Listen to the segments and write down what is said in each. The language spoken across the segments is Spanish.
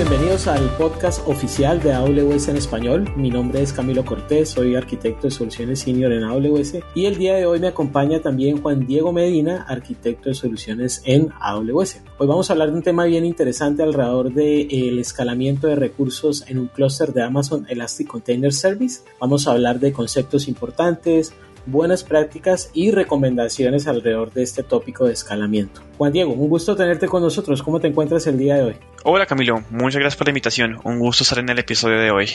bienvenidos al podcast oficial de AWS en español. Mi nombre es Camilo Cortés, soy arquitecto de soluciones senior en AWS y el día de hoy me acompaña también Juan Diego Medina, arquitecto de soluciones en AWS. Hoy vamos a hablar de un tema bien interesante alrededor del escalamiento de recursos en un clúster de Amazon Elastic Container Service. Vamos a hablar de conceptos importantes, buenas prácticas y recomendaciones alrededor de este tópico de escalamiento. Juan Diego, un gusto tenerte con nosotros. ¿Cómo te encuentras el día de hoy? Hola Camilo, muchas gracias por la invitación. Un gusto estar en el episodio de hoy.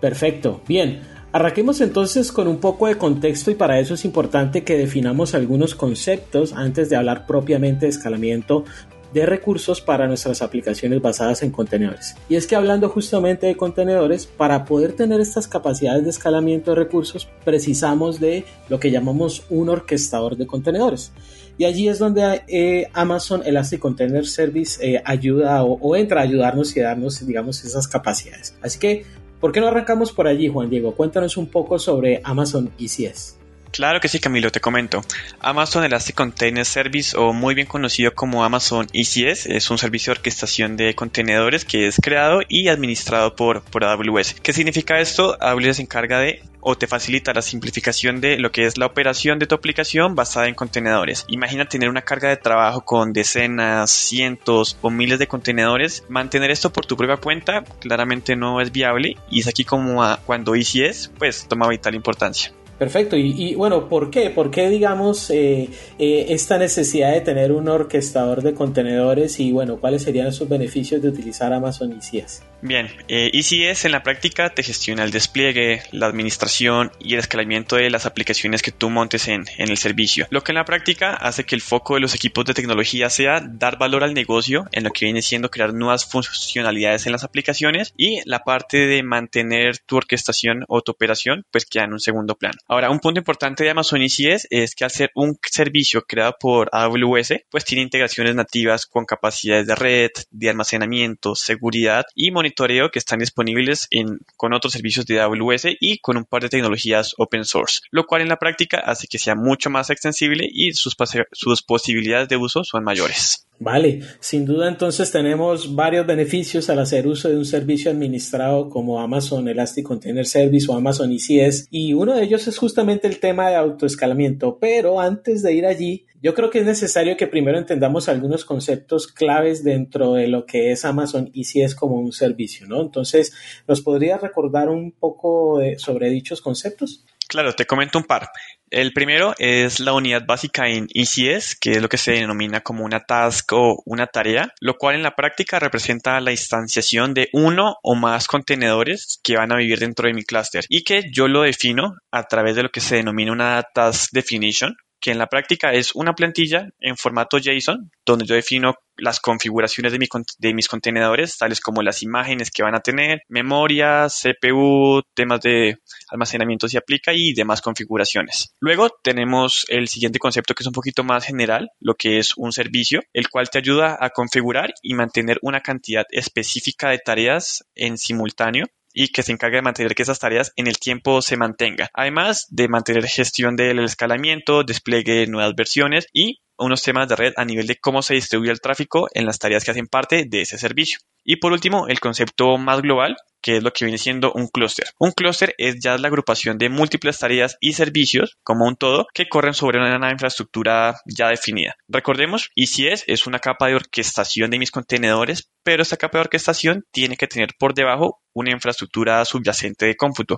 Perfecto. Bien, arranquemos entonces con un poco de contexto y para eso es importante que definamos algunos conceptos antes de hablar propiamente de escalamiento de recursos para nuestras aplicaciones basadas en contenedores. Y es que hablando justamente de contenedores, para poder tener estas capacidades de escalamiento de recursos, precisamos de lo que llamamos un orquestador de contenedores. Y allí es donde eh, Amazon Elastic Container Service eh, ayuda o, entra a ayudarnos y darnos, digamos, esas capacidades. Así que, ¿por qué no arrancamos por allí, Juan Diego? Cuéntanos un poco sobre Amazon ECS. Claro que sí, Camilo, te comento. Amazon Elastic Container Service, o muy bien conocido como Amazon ECS, es un servicio de orquestación de contenedores que es creado y administrado por, por AWS. ¿Qué significa esto? AWS se encarga de o te facilita la simplificación de lo que es la operación de tu aplicación basada en contenedores. Imagina tener una carga de trabajo con decenas, cientos o miles de contenedores. Mantener esto por tu propia cuenta claramente no es viable y es aquí como cuando ECS pues toma vital importancia. Perfecto. Y, bueno, ¿por qué? ¿Por qué, digamos, eh, eh, esta necesidad de tener un orquestador de contenedores y, bueno, cuáles serían esos beneficios de utilizar Amazon ECS? Bien, eh, ECS en la práctica te gestiona el despliegue, la administración y el escalamiento de las aplicaciones que tú montes en, el servicio, lo que en la práctica hace que el foco de los equipos de tecnología sea dar valor al negocio en lo que viene siendo crear nuevas funcionalidades en las aplicaciones y la parte de mantener tu orquestación o tu operación pues queda en un segundo plano. Ahora, un punto importante de Amazon ECS es que al ser un servicio creado por AWS, pues tiene integraciones nativas con capacidades de red, de almacenamiento, seguridad y monitoreo que están disponibles en, con otros servicios de AWS y con un par de tecnologías open source, lo cual en la práctica hace que sea mucho más extensible y sus, sus posibilidades de uso son mayores. Vale, sin duda entonces tenemos varios beneficios al hacer uso de un servicio administrado como Amazon Elastic Container Service o Amazon ECS y uno de ellos es justamente el tema de autoescalamiento, pero antes de ir allí, yo creo que es necesario que primero entendamos algunos conceptos claves dentro de lo que es Amazon ECS como un servicio, ¿no? Entonces, ¿nos podría recordar un poco sobre dichos conceptos? Claro, te comento un par. El primero es la unidad básica en ECS, que es lo que se denomina como una task o una tarea, lo cual en la práctica representa la instanciación de uno o más contenedores que van a vivir dentro de mi clúster y que yo lo defino a través de lo que se denomina una task definition, que en la práctica es una plantilla en formato JSON, donde yo defino las configuraciones de, mi, de, mis contenedores, tales como las imágenes que van a tener, memoria, CPU, temas de almacenamiento si aplica y demás configuraciones. Luego tenemos el siguiente concepto que es un poquito más general, lo que es un servicio, el cual te ayuda a configurar y mantener una cantidad específica de tareas en simultáneo y que se encargue de mantener que esas tareas en el tiempo se mantenga. Además de mantener gestión del escalamiento, despliegue de nuevas versiones y unos temas de red a nivel de cómo se distribuye el tráfico en las tareas que hacen parte de ese servicio. Y por último, el concepto más global, que es lo que viene siendo un clúster. Un clúster es ya la agrupación de múltiples tareas y servicios, como un todo, que corren sobre una infraestructura ya definida. Recordemos, ECS es una capa de orquestación de mis contenedores, pero esta capa de orquestación tiene que tener por debajo una infraestructura subyacente de cómputo.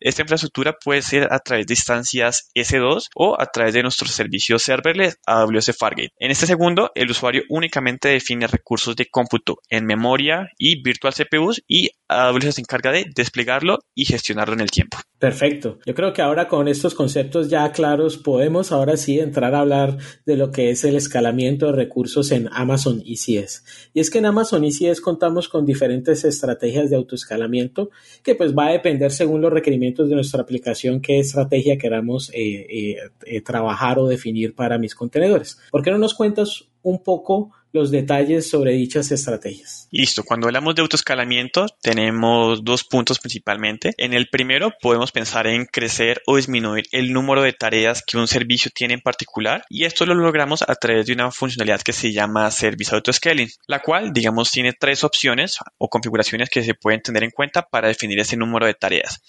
Esta infraestructura puede ser a través de instancias S2 o a través de nuestros servicios serverless AWS Fargate. En este segundo, el usuario únicamente define recursos de cómputo en memoria y virtual CPUs y AWS se encarga de desplegarlo y gestionarlo en el tiempo. Perfecto. Yo creo que ahora con estos conceptos ya claros podemos ahora sí entrar a hablar de lo que es el escalamiento de recursos en Amazon ECS. Y es que en Amazon ECS contamos con diferentes estrategias de autoescalamiento que pues va a depender según los requerimientos de nuestra aplicación qué estrategia queramos eh, eh, eh, trabajar o definir para mis contenedores. ¿Por qué no nos cuentas un poco los detalles sobre dichas estrategias. Listo, cuando hablamos de autoescalamiento tenemos dos puntos principalmente. En el primero podemos pensar en crecer o disminuir el número de tareas que un servicio tiene en particular y esto lo logramos a través de una funcionalidad que se llama Service Autoscaling, la cual digamos tiene tres opciones o configuraciones que se pueden tener en cuenta para definir ese número de tareas.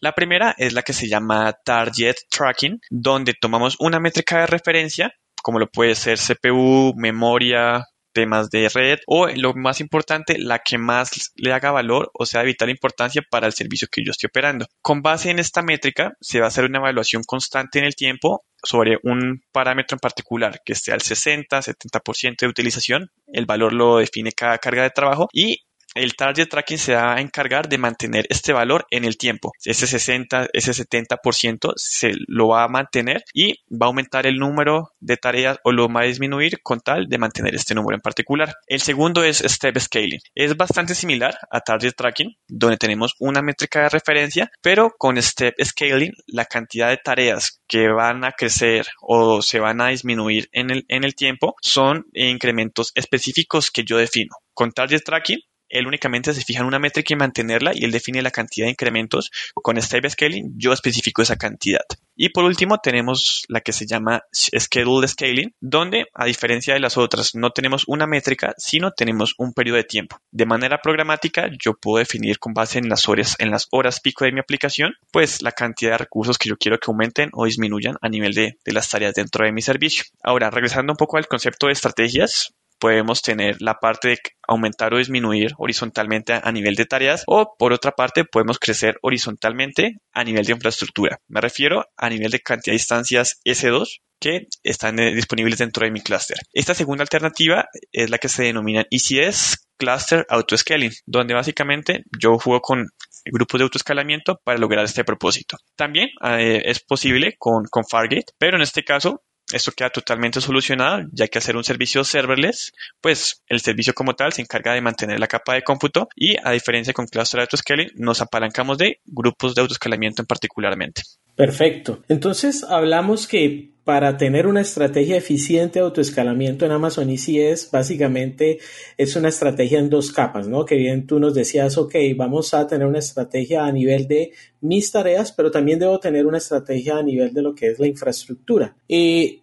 La primera es la que se llama Target Tracking, donde tomamos una métrica de referencia como lo puede ser CPU, memoria, temas de red o lo más importante, la que más le haga valor o sea de vital importancia para el servicio que yo estoy operando. Con base en esta métrica se va a hacer una evaluación constante en el tiempo sobre un parámetro en particular que esté al 60, 70% de utilización. El valor lo define cada carga de trabajo y el target tracking se va a encargar de mantener este valor en el tiempo. Ese 60, ese 70% se lo va a mantener y va a aumentar el número de tareas o lo va a disminuir con tal de mantener este número en particular. El segundo es step scaling. Es bastante similar a target tracking, donde tenemos una métrica de referencia, pero con step scaling la cantidad de tareas que van a crecer o se van a disminuir en el, en el tiempo son incrementos específicos que yo defino. Con target tracking él únicamente se fija en una métrica y mantenerla y él define la cantidad de incrementos. Con Step Scaling yo especifico esa cantidad. Y por último tenemos la que se llama Schedule Scaling, donde a diferencia de las otras no tenemos una métrica, sino tenemos un periodo de tiempo. De manera programática yo puedo definir con base en las horas, en las horas pico de mi aplicación, pues la cantidad de recursos que yo quiero que aumenten o disminuyan a nivel de, de las tareas dentro de mi servicio. Ahora, regresando un poco al concepto de estrategias, podemos tener la parte de aumentar o disminuir horizontalmente a, nivel de tareas o por otra parte podemos crecer horizontalmente a nivel de infraestructura. Me refiero a nivel de cantidad de instancias S2 que están eh, disponibles dentro de mi clúster. Esta segunda alternativa es la que se denomina ECS Cluster Autoscaling, donde básicamente yo juego con grupos de autoescalamiento para lograr este propósito. También eh, es posible con, con Fargate, pero en este caso esto queda totalmente solucionado, ya que hacer un servicio serverless, pues el servicio como tal se encarga de mantener la capa de cómputo y a diferencia con Cluster Autoscaling, nos apalancamos de grupos de autoescalamiento en particularmente. Perfecto. Entonces hablamos que para tener una estrategia eficiente de autoescalamiento en Amazon ECS, básicamente es una estrategia en dos capas, ¿no? Que bien tú nos decías, ok, vamos a tener una estrategia a nivel de mis tareas, pero también debo tener una estrategia a nivel de lo que es la infraestructura. Y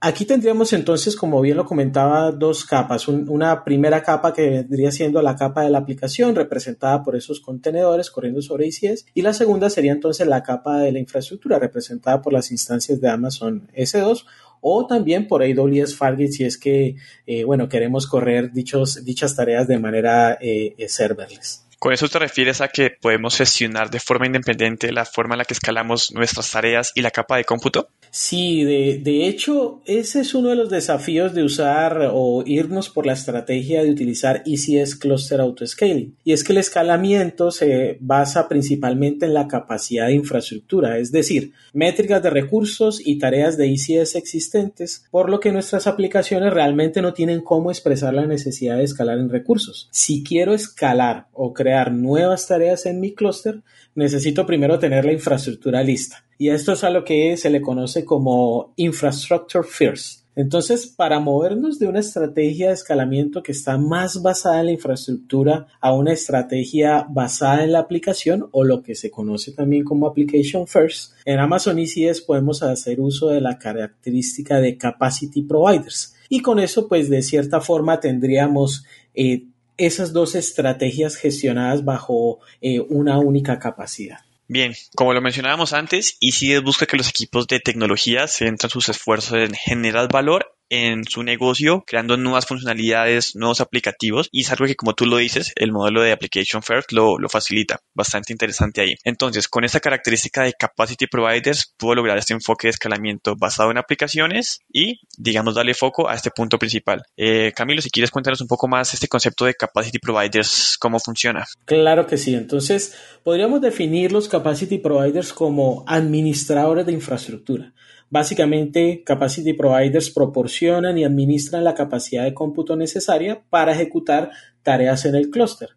Aquí tendríamos entonces, como bien lo comentaba, dos capas. una primera capa que vendría siendo la capa de la aplicación representada por esos contenedores corriendo sobre ICS y la segunda sería entonces la capa de la infraestructura representada por las instancias de Amazon S2 o también por AWS Fargate si es que, eh, bueno, queremos correr dichos, dichas tareas de manera eh, serverless. ¿Con eso te refieres a que podemos gestionar de forma independiente la forma en la que escalamos nuestras tareas y la capa de cómputo? Sí, de, de, hecho, ese es uno de los desafíos de usar o irnos por la estrategia de utilizar ECS Cluster Autoscaling. Y es que el escalamiento se basa principalmente en la capacidad de infraestructura, es decir, métricas de recursos y tareas de ECS existentes, por lo que nuestras aplicaciones realmente no tienen cómo expresar la necesidad de escalar en recursos. Si quiero escalar o crear nuevas tareas en mi clúster, necesito primero tener la infraestructura lista. Y esto es a lo que se le conoce como Infrastructure First. Entonces, para movernos de una estrategia de escalamiento que está más basada en la infraestructura a una estrategia basada en la aplicación o lo que se conoce también como Application First, en Amazon ECS podemos hacer uso de la característica de Capacity Providers. Y con eso, pues de cierta forma tendríamos eh, esas dos estrategias gestionadas bajo eh, una única capacidad. Bien, como lo mencionábamos antes, ECS busca que los equipos de tecnología centren sus esfuerzos en generar valor en su negocio, creando nuevas funcionalidades, nuevos aplicativos y es algo que como tú lo dices, el modelo de Application First lo, facilita. Bastante interesante ahí. Entonces, con esta característica de Capacity Providers, puedo lograr este enfoque de escalamiento basado en aplicaciones y, digamos, darle foco a este punto principal. Eh, Camilo, si quieres cuéntanos un poco más este concepto de Capacity Providers, cómo funciona. Claro que sí. Entonces, podríamos definir los Capacity Providers como administradores de infraestructura. Básicamente, Capacity Providers proporcionan y administran la capacidad de cómputo necesaria para ejecutar tareas en el clúster.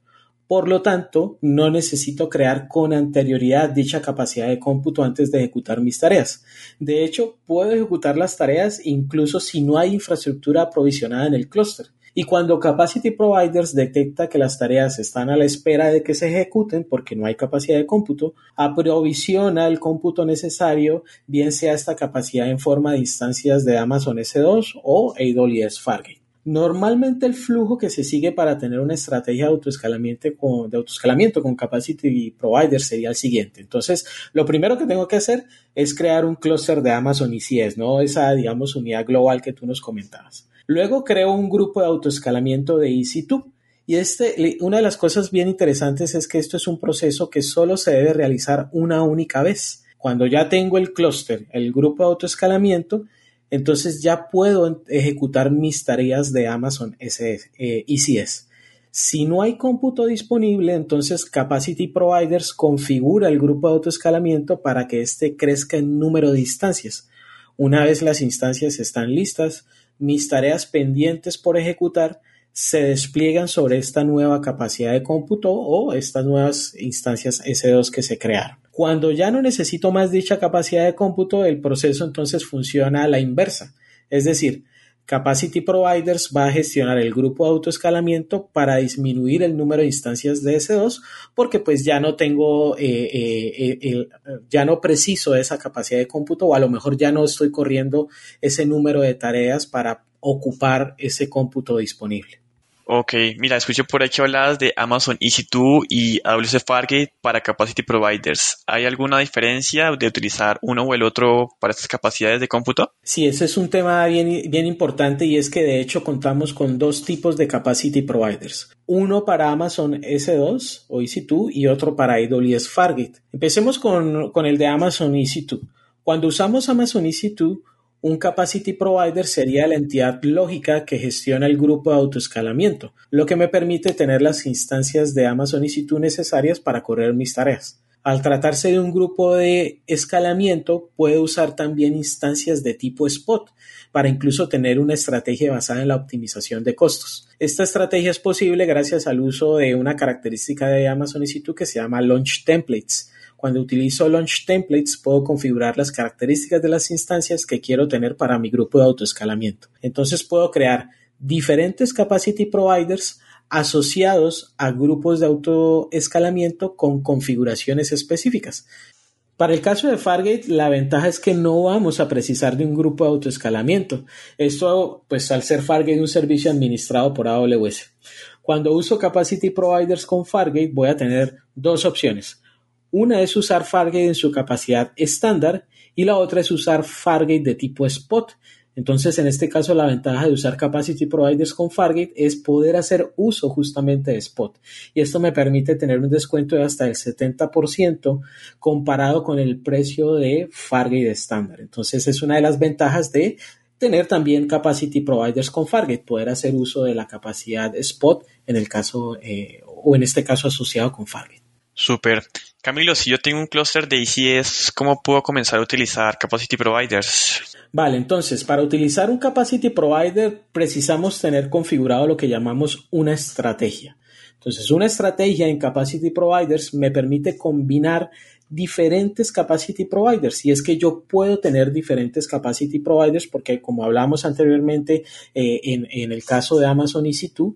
Por lo tanto, no necesito crear con anterioridad dicha capacidad de cómputo antes de ejecutar mis tareas. De hecho, puedo ejecutar las tareas incluso si no hay infraestructura aprovisionada en el clúster. Y cuando Capacity Providers detecta que las tareas están a la espera de que se ejecuten porque no hay capacidad de cómputo, aprovisiona el cómputo necesario, bien sea esta capacidad en forma de instancias de Amazon S2 o AWS Fargate. Normalmente el flujo que se sigue para tener una estrategia de autoescalamiento con, de autoescalamiento con Capacity Provider sería el siguiente. Entonces, lo primero que tengo que hacer es crear un clúster de Amazon ECS, ¿no? Esa, digamos, unidad global que tú nos comentabas. Luego creo un grupo de autoescalamiento de EC2. Y este, una de las cosas bien interesantes es que esto es un proceso que solo se debe realizar una única vez. Cuando ya tengo el clúster, el grupo de autoescalamiento, entonces ya puedo ejecutar mis tareas de Amazon ECS. Eh, si no hay cómputo disponible, entonces Capacity Providers configura el grupo de autoescalamiento para que éste crezca en número de instancias. Una vez las instancias están listas, mis tareas pendientes por ejecutar se despliegan sobre esta nueva capacidad de cómputo o estas nuevas instancias S2 que se crearon. Cuando ya no necesito más dicha capacidad de cómputo, el proceso entonces funciona a la inversa. Es decir, Capacity Providers va a gestionar el grupo de autoescalamiento para disminuir el número de instancias de S2 porque pues ya no tengo, eh, eh, eh, ya no preciso esa capacidad de cómputo o a lo mejor ya no estoy corriendo ese número de tareas para ocupar ese cómputo disponible. Ok, mira, escucho por ahí que de Amazon EC2 y AWS Fargate para Capacity Providers. ¿Hay alguna diferencia de utilizar uno o el otro para estas capacidades de cómputo? Sí, ese es un tema bien, bien importante y es que de hecho contamos con dos tipos de Capacity Providers. Uno para Amazon S2 o EC2 y otro para AWS Fargate. Empecemos con, con el de Amazon EC2. Cuando usamos Amazon EC2, un capacity provider sería la entidad lógica que gestiona el grupo de autoescalamiento, lo que me permite tener las instancias de Amazon EC2 necesarias para correr mis tareas. Al tratarse de un grupo de escalamiento, puede usar también instancias de tipo spot para incluso tener una estrategia basada en la optimización de costos. Esta estrategia es posible gracias al uso de una característica de Amazon EC2 que se llama Launch Templates, cuando utilizo Launch Templates puedo configurar las características de las instancias que quiero tener para mi grupo de autoescalamiento. Entonces puedo crear diferentes capacity providers asociados a grupos de autoescalamiento con configuraciones específicas. Para el caso de Fargate, la ventaja es que no vamos a precisar de un grupo de autoescalamiento. Esto, pues al ser Fargate un servicio administrado por AWS. Cuando uso Capacity Providers con Fargate, voy a tener dos opciones. Una es usar Fargate en su capacidad estándar y la otra es usar Fargate de tipo spot. Entonces, en este caso, la ventaja de usar Capacity Providers con Fargate es poder hacer uso justamente de Spot. Y esto me permite tener un descuento de hasta el 70% comparado con el precio de Fargate estándar. Entonces, es una de las ventajas de tener también Capacity Providers con Fargate, poder hacer uso de la capacidad Spot en el caso, eh, o en este caso asociado con Fargate. Súper. Camilo, si yo tengo un clúster de ECS, ¿cómo puedo comenzar a utilizar Capacity Providers? Vale, entonces, para utilizar un Capacity Provider precisamos tener configurado lo que llamamos una estrategia. Entonces, una estrategia en Capacity Providers me permite combinar diferentes capacity providers y es que yo puedo tener diferentes capacity providers porque como hablamos anteriormente eh, en, en, el caso de Amazon EC2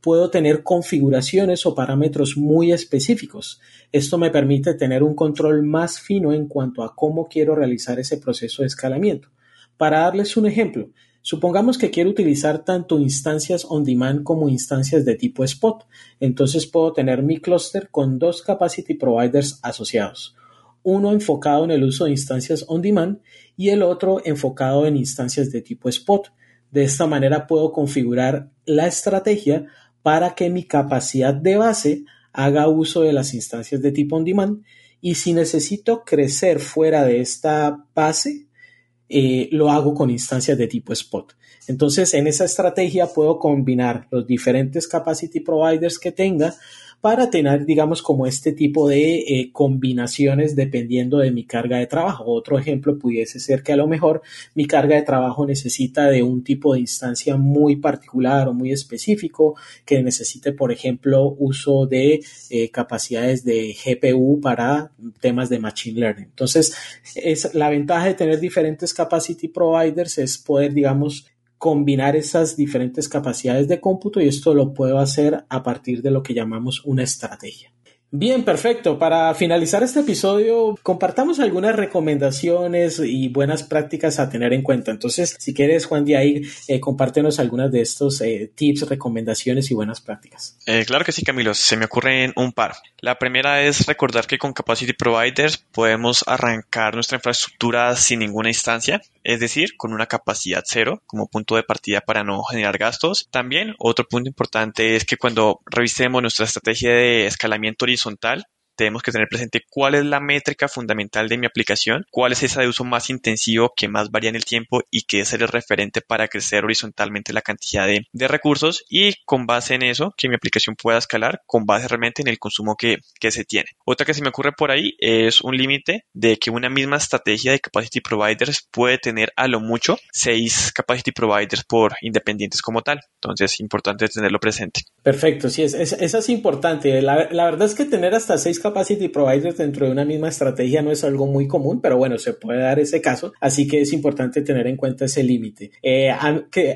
puedo tener configuraciones o parámetros muy específicos. Esto me permite tener un control más fino en cuanto a cómo quiero realizar ese proceso de escalamiento. Para darles un ejemplo, supongamos que quiero utilizar tanto instancias on demand como instancias de tipo spot. Entonces puedo tener mi clúster con dos capacity providers asociados. Uno enfocado en el uso de instancias on demand y el otro enfocado en instancias de tipo spot. De esta manera puedo configurar la estrategia para que mi capacidad de base haga uso de las instancias de tipo on demand y si necesito crecer fuera de esta base, eh, lo hago con instancias de tipo spot. Entonces, en esa estrategia puedo combinar los diferentes capacity providers que tenga para tener, digamos, como este tipo de eh, combinaciones dependiendo de mi carga de trabajo. Otro ejemplo pudiese ser que a lo mejor mi carga de trabajo necesita de un tipo de instancia muy particular o muy específico, que necesite, por ejemplo, uso de eh, capacidades de GPU para temas de Machine Learning. Entonces, es, la ventaja de tener diferentes capacity providers es poder, digamos, combinar esas diferentes capacidades de cómputo y esto lo puedo hacer a partir de lo que llamamos una estrategia. Bien, perfecto. Para finalizar este episodio, compartamos algunas recomendaciones y buenas prácticas a tener en cuenta. Entonces, si quieres, Juan de ahí, eh, compártenos algunas de estos eh, tips, recomendaciones y buenas prácticas. Eh, claro que sí, Camilo. Se me ocurren un par. La primera es recordar que con Capacity Providers podemos arrancar nuestra infraestructura sin ninguna instancia, es decir, con una capacidad cero como punto de partida para no generar gastos. También, otro punto importante es que cuando revisemos nuestra estrategia de escalamiento horizontal, horizontal tenemos que tener presente cuál es la métrica fundamental de mi aplicación, cuál es esa de uso más intensivo que más varía en el tiempo y que es el referente para crecer horizontalmente la cantidad de, recursos y con base en eso que mi aplicación pueda escalar con base realmente en el consumo que, se tiene. Otra que se me ocurre por ahí es un límite de que una misma estrategia de capacity providers puede tener a lo mucho seis capacity providers por independientes como tal. Entonces es importante tenerlo presente. Perfecto, sí, es, es, eso es importante. La, la verdad es que tener hasta seis capacity providers dentro de una misma estrategia no es algo muy común, pero bueno, se puede dar ese caso, así que es importante tener en cuenta ese límite. Eh,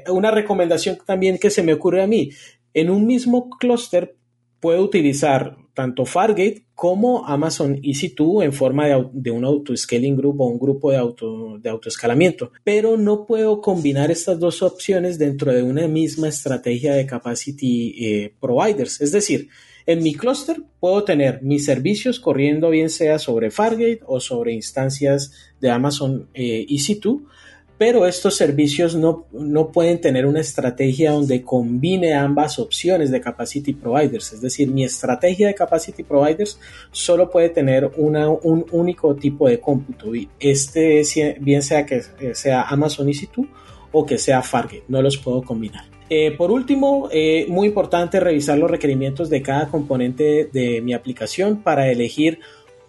una recomendación también que se me ocurre a mí, en un mismo clúster puedo utilizar tanto Fargate como Amazon EC2 en forma de, de un auto-scaling group o un grupo de, auto, de autoescalamiento, pero no puedo combinar estas dos opciones dentro de una misma estrategia de capacity eh, providers. Es decir, en mi clúster puedo tener mis servicios corriendo bien sea sobre Fargate o sobre instancias de Amazon eh, EC2, pero estos servicios no, no, pueden tener una estrategia donde combine ambas opciones de capacity providers. Es decir, mi estrategia de capacity providers solo puede tener una, un único tipo de cómputo. Y este, bien sea que sea Amazon EC2 o que sea Fargate, no los puedo combinar. Eh, por último, eh, muy importante revisar los requerimientos de cada componente de mi aplicación para elegir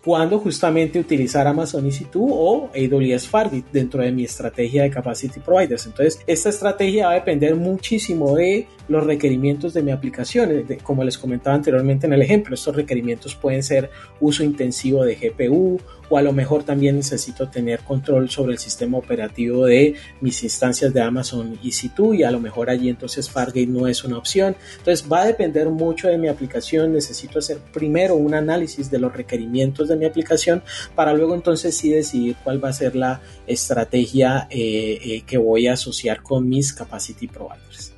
cuándo justamente utilizar Amazon EC2 o AWS Fargate dentro de mi estrategia de Capacity Providers. Entonces, esta estrategia va a depender muchísimo de los requerimientos de mi aplicación. como les comentaba anteriormente en el ejemplo, estos requerimientos pueden ser uso intensivo de GPU, o a lo mejor también necesito tener control sobre el sistema operativo de mis instancias de Amazon EC2 y a lo mejor allí entonces Fargate no es una opción. Entonces va a depender mucho de mi aplicación, necesito hacer primero un análisis de los requerimientos de mi aplicación para luego entonces sí decidir cuál va a ser la estrategia eh, eh, que voy a asociar con mis capacity providers.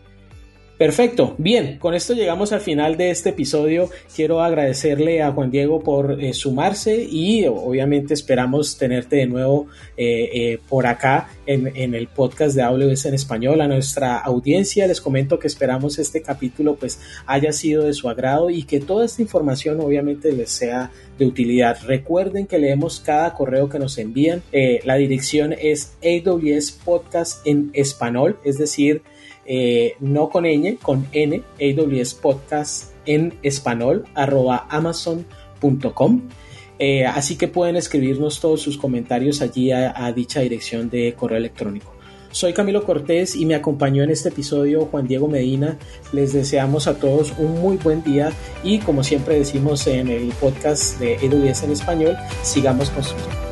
Perfecto, bien, con esto llegamos al final de este episodio. Quiero agradecerle a Juan Diego por eh, sumarse y obviamente esperamos tenerte de nuevo eh, eh, por acá en, el podcast de AWS en español. A nuestra audiencia les comento que esperamos este capítulo pues haya sido de su agrado y que toda esta información obviamente les sea de utilidad. Recuerden que leemos cada correo que nos envían. la dirección es AWS Podcast en español, es decir, eh, no con ñ, con n, AWS Podcast en español, arroba amazon.com. Eh, así que pueden escribirnos todos sus comentarios allí a, dicha dirección de correo electrónico. Soy Camilo Cortés y me acompañó en este episodio Juan Diego Medina. Les deseamos a todos un muy buen día y como siempre decimos en el podcast de AWS en español, sigamos construyendo.